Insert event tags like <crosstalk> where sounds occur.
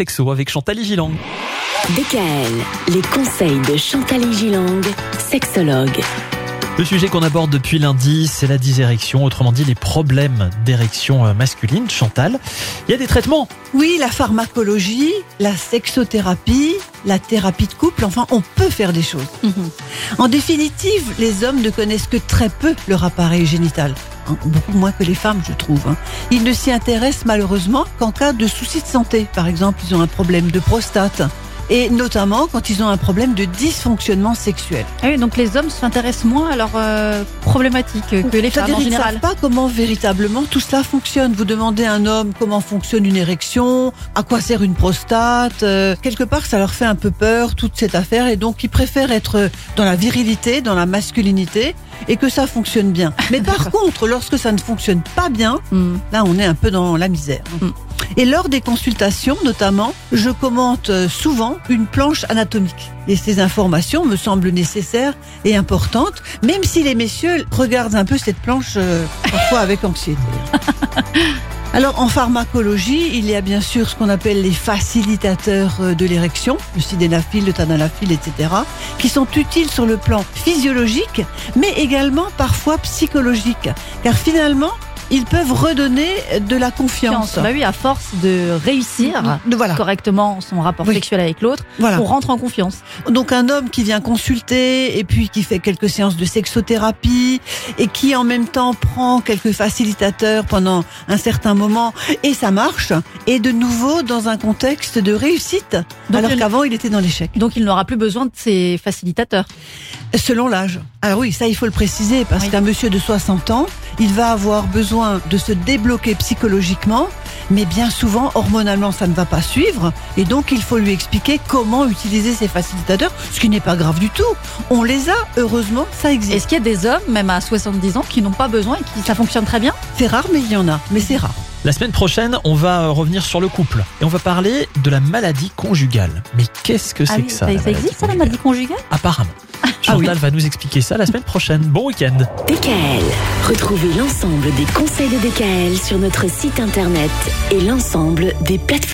sexo avec Chantal Gilang. DKL, les conseils de Chantal Gilang, sexologue. Le sujet qu'on aborde depuis lundi, c'est la dysérection, autrement dit les problèmes d'érection euh, masculine. Chantal, il y a des traitements. Oui, la pharmacologie, la sexothérapie, la thérapie de couple, enfin, on peut faire des choses. En définitive, les hommes ne connaissent que très peu leur appareil génital. Beaucoup moins que les femmes, je trouve. hein. Ils ne s'y intéressent malheureusement qu'en cas de soucis de santé. Par exemple, ils ont un problème de prostate. Et notamment quand ils ont un problème de dysfonctionnement sexuel. Ah oui, donc les hommes s'intéressent moins à leurs euh, problématiques que les femmes ils ne savent pas comment véritablement tout cela fonctionne. Vous demandez à un homme comment fonctionne une érection, à quoi sert une prostate. euh, quelque part, ça leur fait un peu peur toute cette affaire et donc ils préfèrent être dans la virilité, dans la masculinité et que ça fonctionne bien. Mais par <laughs> contre, lorsque ça ne fonctionne pas bien, Hmm. là on est un peu dans la misère. Mm. Et lors des consultations notamment, je commente euh, souvent une planche anatomique. Et ces informations me semblent nécessaires et importantes, même si les messieurs regardent un peu cette planche euh, parfois avec anxiété. <laughs> Alors en pharmacologie, il y a bien sûr ce qu'on appelle les facilitateurs euh, de l'érection, le sidénaphile, le tadalafil, etc., qui sont utiles sur le plan physiologique, mais également parfois psychologique, car finalement, ils peuvent redonner de la confiance. Bah oui, à force de réussir De- Voilà. correctement son rapport Oui. sexuel avec l'autre, Voilà. on rentre en confiance. Donc un homme qui vient consulter et puis qui fait quelques séances de sexothérapie et qui en même temps prend quelques facilitateurs pendant un certain moment et ça marche est de nouveau dans un contexte de réussite Donc, alors qu'avant il était dans l'échec. Donc il n'aura plus besoin de ces facilitateurs. Selon l'âge. Alors oui, ça il faut le préciser parce Oui. qu'un monsieur de 60 ans, il va avoir besoin de se débloquer psychologiquement, mais bien souvent hormonalement ça ne va pas suivre et donc il faut lui expliquer comment utiliser ces facilitateurs, ce qui n'est pas grave du tout. On les a, heureusement, ça existe. Est-ce qu'il y a des hommes, même à 70 ans, qui n'ont pas besoin et qui ça fonctionne très bien? C'est rare, mais il y en a. Mais c'est rare. La semaine prochaine, on va revenir sur le couple et on va parler de la maladie conjugale. Mais qu'est-ce que c'est Ah oui, que ça ça, existe ça, la maladie conjugale? Apparemment. Ah oui. Chantal va nous expliquer ça la semaine prochaine. Bon week-end. DKL, retrouvez l'ensemble des conseils de DKL sur notre site internet et l'ensemble des plateformes.